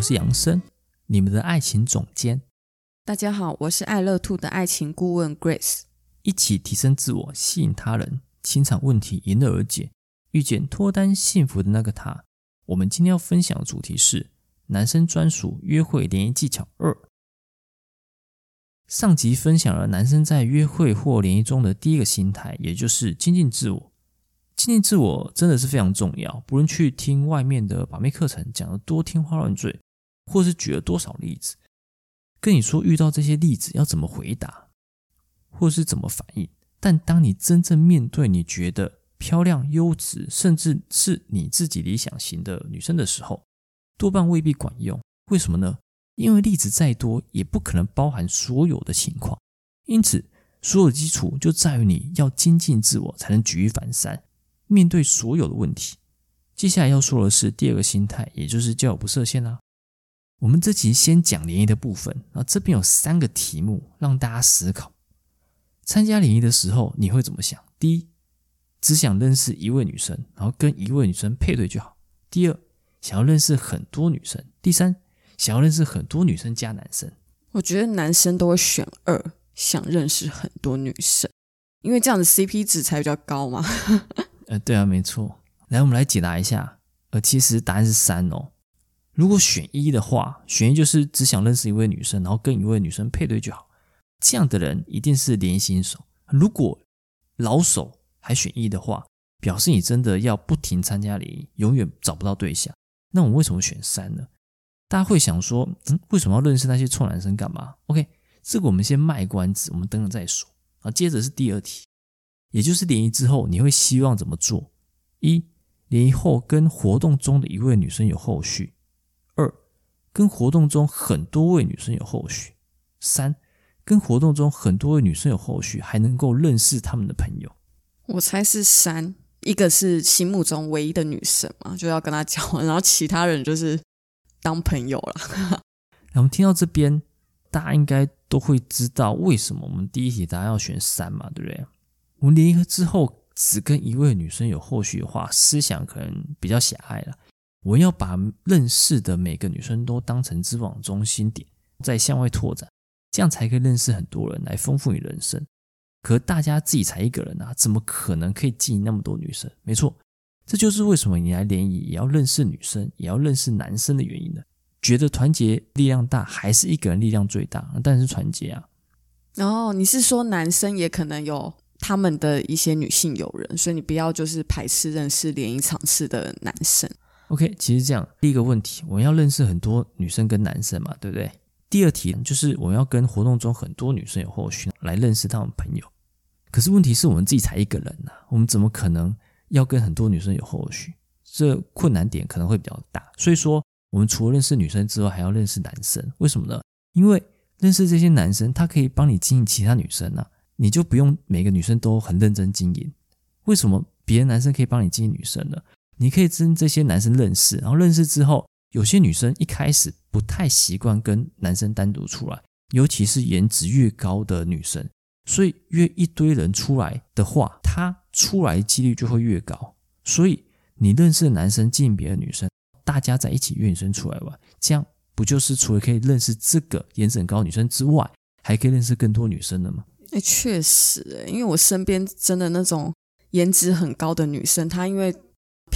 我是杨生，你们的爱情总监。大家好，我是爱乐 Two 的爱情顾问 Grace。一起提升自我，吸引他人，情场问题迎刃而解，遇见脱单幸福的那个他。我们今天要分享的主题是男生专属约会联谊技巧二。上集分享了男生在约会或联谊中的第一个心态，也就是精进自我。精进自我真的是非常重要，不论去听外面的把妹课程讲得多天花乱坠，或是举了多少例子，跟你说遇到这些例子要怎么回答，或是怎么反应，但当你真正面对你觉得漂亮、优质，甚至是你自己理想型的女生的时候，多半未必管用。为什么呢？因为例子再多，也不可能包含所有的情况。因此，所有基础就在于你要精进自我，才能举一反三。面对所有的问题，接下来要说的是第二个心态，也就是交友不设限啦。我们这期先讲联谊的部分，啊，这边有三个题目让大家思考。参加联谊的时候，你会怎么想？第一，只想认识一位女生，然后跟一位女生配对就好。第二，想要认识很多女生。第三，想要认识很多女生加男生。我觉得男生都会选二，想认识很多女生，因为这样的 CP 值才比较高嘛。呃，对啊，没错。来，我们来解答一下。呃，其实答案是三哦。如果选一的话，选一就是只想认识一位女生，然后跟一位女生配对就好。这样的人一定是连心手。如果老手还选一的话，表示你真的要不停参加联谊，永远找不到对象。那我们为什么选三呢？大家会想说，嗯，为什么要认识那些臭男生干嘛？OK，这个我们先卖关子，我们等等再说。啊，接着是第二题。也就是联谊之后，你会希望怎么做？一、联谊后跟活动中的一位女生有后续；跟活动中很多位女生有后续；三、跟活动中很多位女生有后续，还能够认识他们的朋友。我猜是三，一个是心目中唯一的女神嘛，就要跟她交往，然后其他人就是当朋友了。那我们听到这边，大家应该都会知道为什么我们第一题答案要选三嘛，对不对？我们联合之后只跟一位女生有后续的话，思想可能比较狭隘了。我要把认识的每个女生都当成知网中心点，再向外拓展，这样才可以认识很多人来丰富你人生。可大家自己才一个人啊，怎么可能可以记那么多女生？没错，这就是为什么你来联谊也要认识女生，也要认识男生的原因呢。觉得团结力量大，还是一个人力量最大？但是团结啊。哦，你是说男生也可能有？他们的一些女性友人，所以你不要就是排斥认识联谊场次的男生。OK，其实这样，第一个问题，我们要认识很多女生跟男生嘛，对不对？第二题就是我们要跟活动中很多女生有后续来认识他们朋友。可是问题是我们自己才一个人呐、啊，我们怎么可能要跟很多女生有后续？这困难点可能会比较大。所以说，我们除了认识女生之外，还要认识男生。为什么呢？因为认识这些男生，他可以帮你经营其他女生啊。你就不用每个女生都很认真经营。为什么别的男生可以帮你经营女生呢？你可以跟这些男生认识，然后认识之后，有些女生一开始不太习惯跟男生单独出来，尤其是颜值越高的女生，所以约一堆人出来的话，她出来几率就会越高。所以你认识的男生进别的女生，大家在一起约女生出来玩，这样不就是除了可以认识这个颜值很高女生之外，还可以认识更多女生的吗？哎，确实，哎，因为我身边真的那种颜值很高的女生，她因为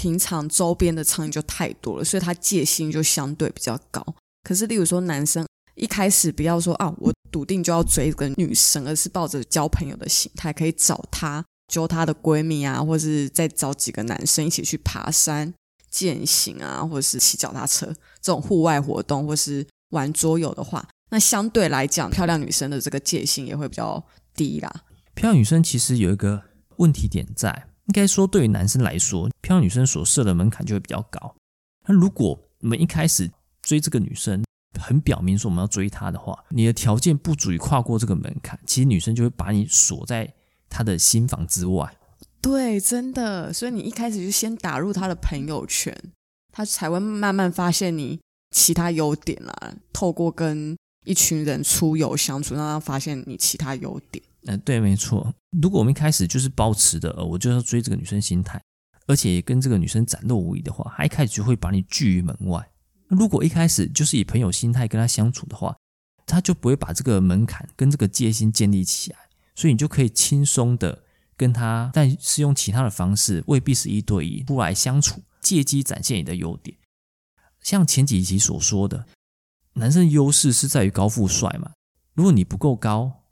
平常周边的苍蝇就太多了，所以她戒心就相对比较高。可是，例如说男生一开始不要说啊，我笃定就要追一个女生，而是抱着交朋友的心态，可以找她揪她的闺蜜啊，或是再找几个男生一起去爬山、健行啊，或者是骑脚踏车这种户外活动，或是玩桌游的话，那相对来讲，漂亮女生的这个戒心也会比较。低啦，漂亮女生其实有一个问题点在，应该说对于男生来说，漂亮女生所设的门槛就会比较高。那如果我们一开始追这个女生，很表明说我们要追她的话，你的条件不足以跨过这个门槛，其实女生就会把你锁在她的心房之外。对，真的。所以你一开始就先打入她的朋友圈，她才会慢慢发现你其他优点啦。透过跟一群人出游相处，让她发现你其他优点。嗯、呃，对，没错。如果我们一开始就是抱持的，呃，我就要追这个女生心态，而且跟这个女生展露无遗的话，她一开始就会把你拒于门外。如果一开始就是以朋友心态跟她相处的话，她就不会把这个门槛跟这个戒心建立起来，所以你就可以轻松的跟她，但是用其他的方式，未必是一对一不来相处，借机展现你的优点。像前几集所说的，男生优势是在于高富帅嘛，如果你不够高。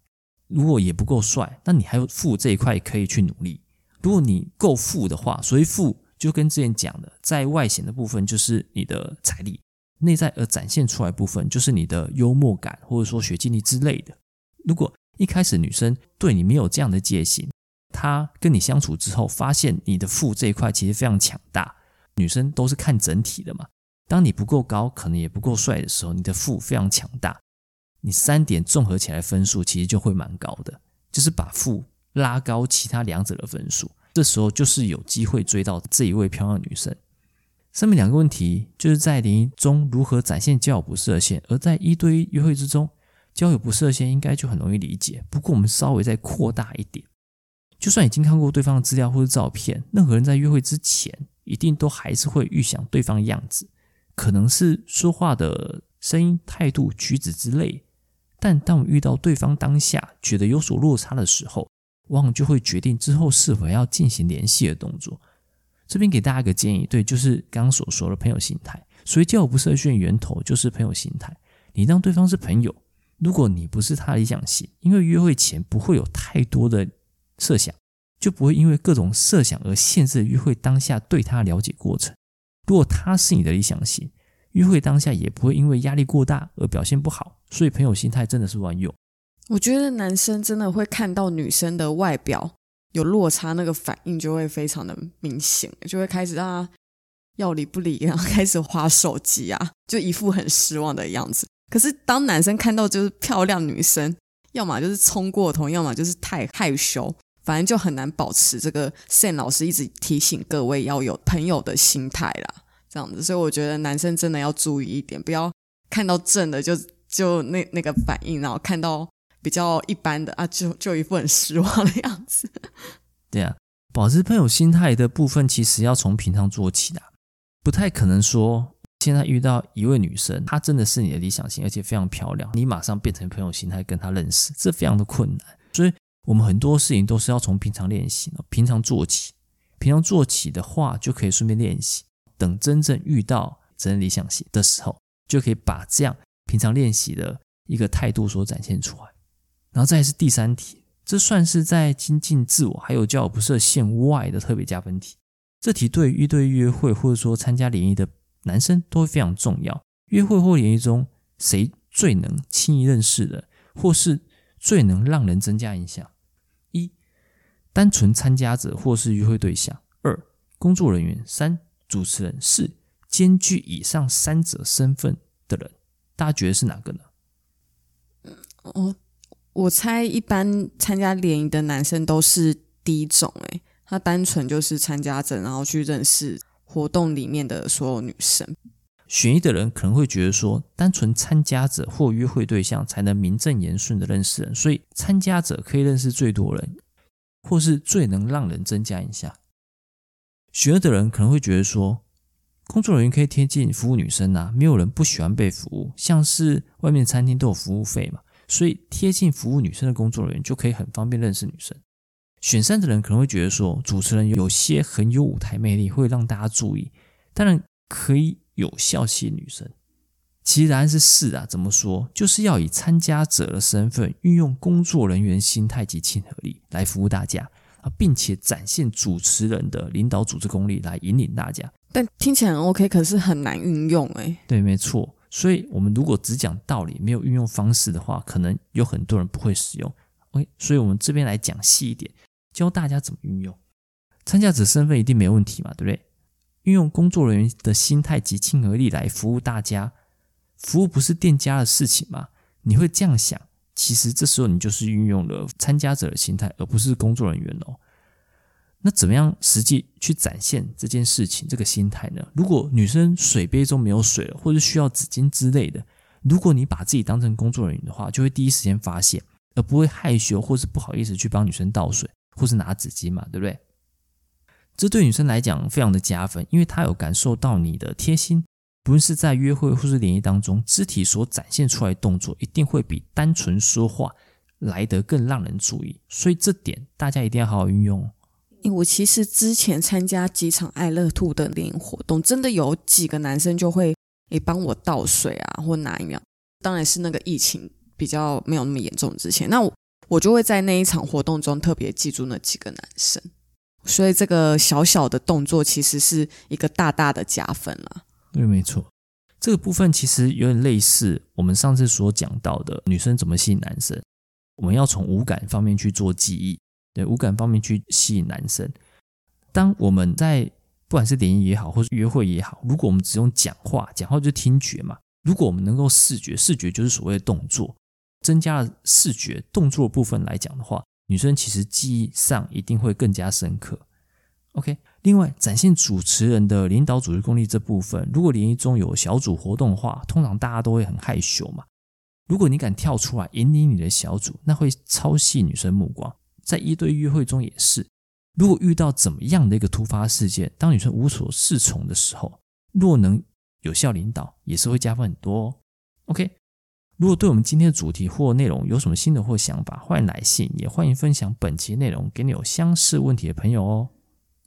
如果也不够帅，那你还有富这一块可以去努力。如果你够富的话，所以富就跟之前讲的，在外显的部分就是你的财力，内在而展现出来部分就是你的幽默感或者说学经历之类的。如果一开始女生对你没有这样的戒心，她跟你相处之后发现你的富这一块其实非常强大，女生都是看整体的嘛。当你不够高，可能也不够帅的时候，你的富非常强大。你三点综合起来分数其实就会蛮高的，就是把负拉高其他两者的分数，这时候就是有机会追到这一位漂亮女生。上面两个问题就是在联谊中如何展现交友不设限，而在一对一约会之中，交友不设限应该就很容易理解。不过我们稍微再扩大一点，就算已经看过对方的资料或者照片，任何人在约会之前一定都还是会预想对方的样子，可能是说话的声音、态度、举止之类。但当我遇到对方当下觉得有所落差的时候，往往就会决定之后是否要进行联系的动作。这边给大家一个建议，对，就是刚刚所说的朋友心态。所以交友不设限源头就是朋友心态。你当对方是朋友，如果你不是他的理想型，因为约会前不会有太多的设想，就不会因为各种设想而限制约会当下对他了解过程。如果他是你的理想型，约会当下也不会因为压力过大而表现不好，所以朋友心态真的是万用。我觉得男生真的会看到女生的外表有落差，那个反应就会非常的明显，就会开始让他要理不理，然 后开始划手机啊，就一副很失望的样子。可是当男生看到就是漂亮女生，要么就是冲过头，要么就是太害羞，反正就很难保持这个 Sam 老师一直提醒各位要有朋友的心态啦。这样子，所以我觉得男生真的要注意一点，不要看到正的就就那那个反应，然后看到比较一般的啊，就就一副很失望的样子。对啊，保持朋友心态的部分，其实要从平常做起的，不太可能说现在遇到一位女生，她真的是你的理想型，而且非常漂亮，你马上变成朋友心态跟她认识，这非常的困难。所以我们很多事情都是要从平常练习，平常做起，平常做起的话，就可以顺便练习。等真正遇到真理想型的时候，就可以把这样平常练习的一个态度所展现出来。然后再是第三题，这算是在精进自我还有交友不设限外的特别加分题。这题对于对约会或者说参加联谊的男生都会非常重要。约会或联谊中，谁最能轻易认识的，或是最能让人增加印象？一、单纯参加者或是约会对象；二、工作人员；三。主持人是兼具以上三者身份的人，大家觉得是哪个呢？哦，我猜一般参加联谊的男生都是第一种，诶，他单纯就是参加者，然后去认识活动里面的所有女生。选一的人可能会觉得说，单纯参加者或约会对象才能名正言顺的认识人，所以参加者可以认识最多人，或是最能让人增加印象。选二的人可能会觉得说，工作人员可以贴近服务女生啊，没有人不喜欢被服务，像是外面餐厅都有服务费嘛，所以贴近服务女生的工作人员就可以很方便认识女生。选三的人可能会觉得说，主持人有些很有舞台魅力，会让大家注意，当然可以有效吸引女生。其实答案是是啊，怎么说？就是要以参加者的身份，运用工作人员心态及亲和力来服务大家。啊，并且展现主持人的领导组织功力来引领大家，但听起来很 OK，可是很难运用哎。对，没错。所以，我们如果只讲道理，没有运用方式的话，可能有很多人不会使用。OK，所以我们这边来讲细一点，教大家怎么运用。参加者身份一定没问题嘛，对不对？运用工作人员的心态及亲和力来服务大家，服务不是店家的事情吗？你会这样想，其实这时候你就是运用了参加者的心态，而不是工作人员哦。那怎么样实际去展现这件事情这个心态呢？如果女生水杯中没有水了，或者需要纸巾之类的，如果你把自己当成工作人员的话，就会第一时间发现，而不会害羞或是不好意思去帮女生倒水或是拿纸巾嘛，对不对？这对女生来讲非常的加分，因为她有感受到你的贴心，不论是在约会或是联谊当中，肢体所展现出来的动作一定会比单纯说话来得更让人注意，所以这点大家一定要好好运用。我其实之前参加几场爱乐兔的联活动，真的有几个男生就会诶帮我倒水啊，或拿一样。当然是那个疫情比较没有那么严重之前，那我我就会在那一场活动中特别记住那几个男生。所以这个小小的动作其实是一个大大的加分了。对，没错，这个部分其实有点类似我们上次所讲到的女生怎么吸引男生。我们要从五感方面去做记忆，对，五感方面去吸引男生。当我们在不管是联谊也好，或是约会也好，如果我们只用讲话，讲话就是听觉嘛。如果我们能够视觉，视觉就是所谓的动作，增加了视觉动作部分来讲的话。女生其实记忆上一定会更加深刻。OK，另外展现主持人的领导组织功力这部分，如果联谊中有小组活动的话，通常大家都会很害羞嘛。如果你敢跳出来引领你的小组，那会超吸女生目光。在一对一约会中也是，如果遇到怎么样的一个突发事件，当女生无所适从的时候，若能有效领导，也是会加分很多哦。OK。如果对我们今天的主题或内容有什么心得或想法，欢迎来信，也欢迎分享本期内容给你有相似问题的朋友哦。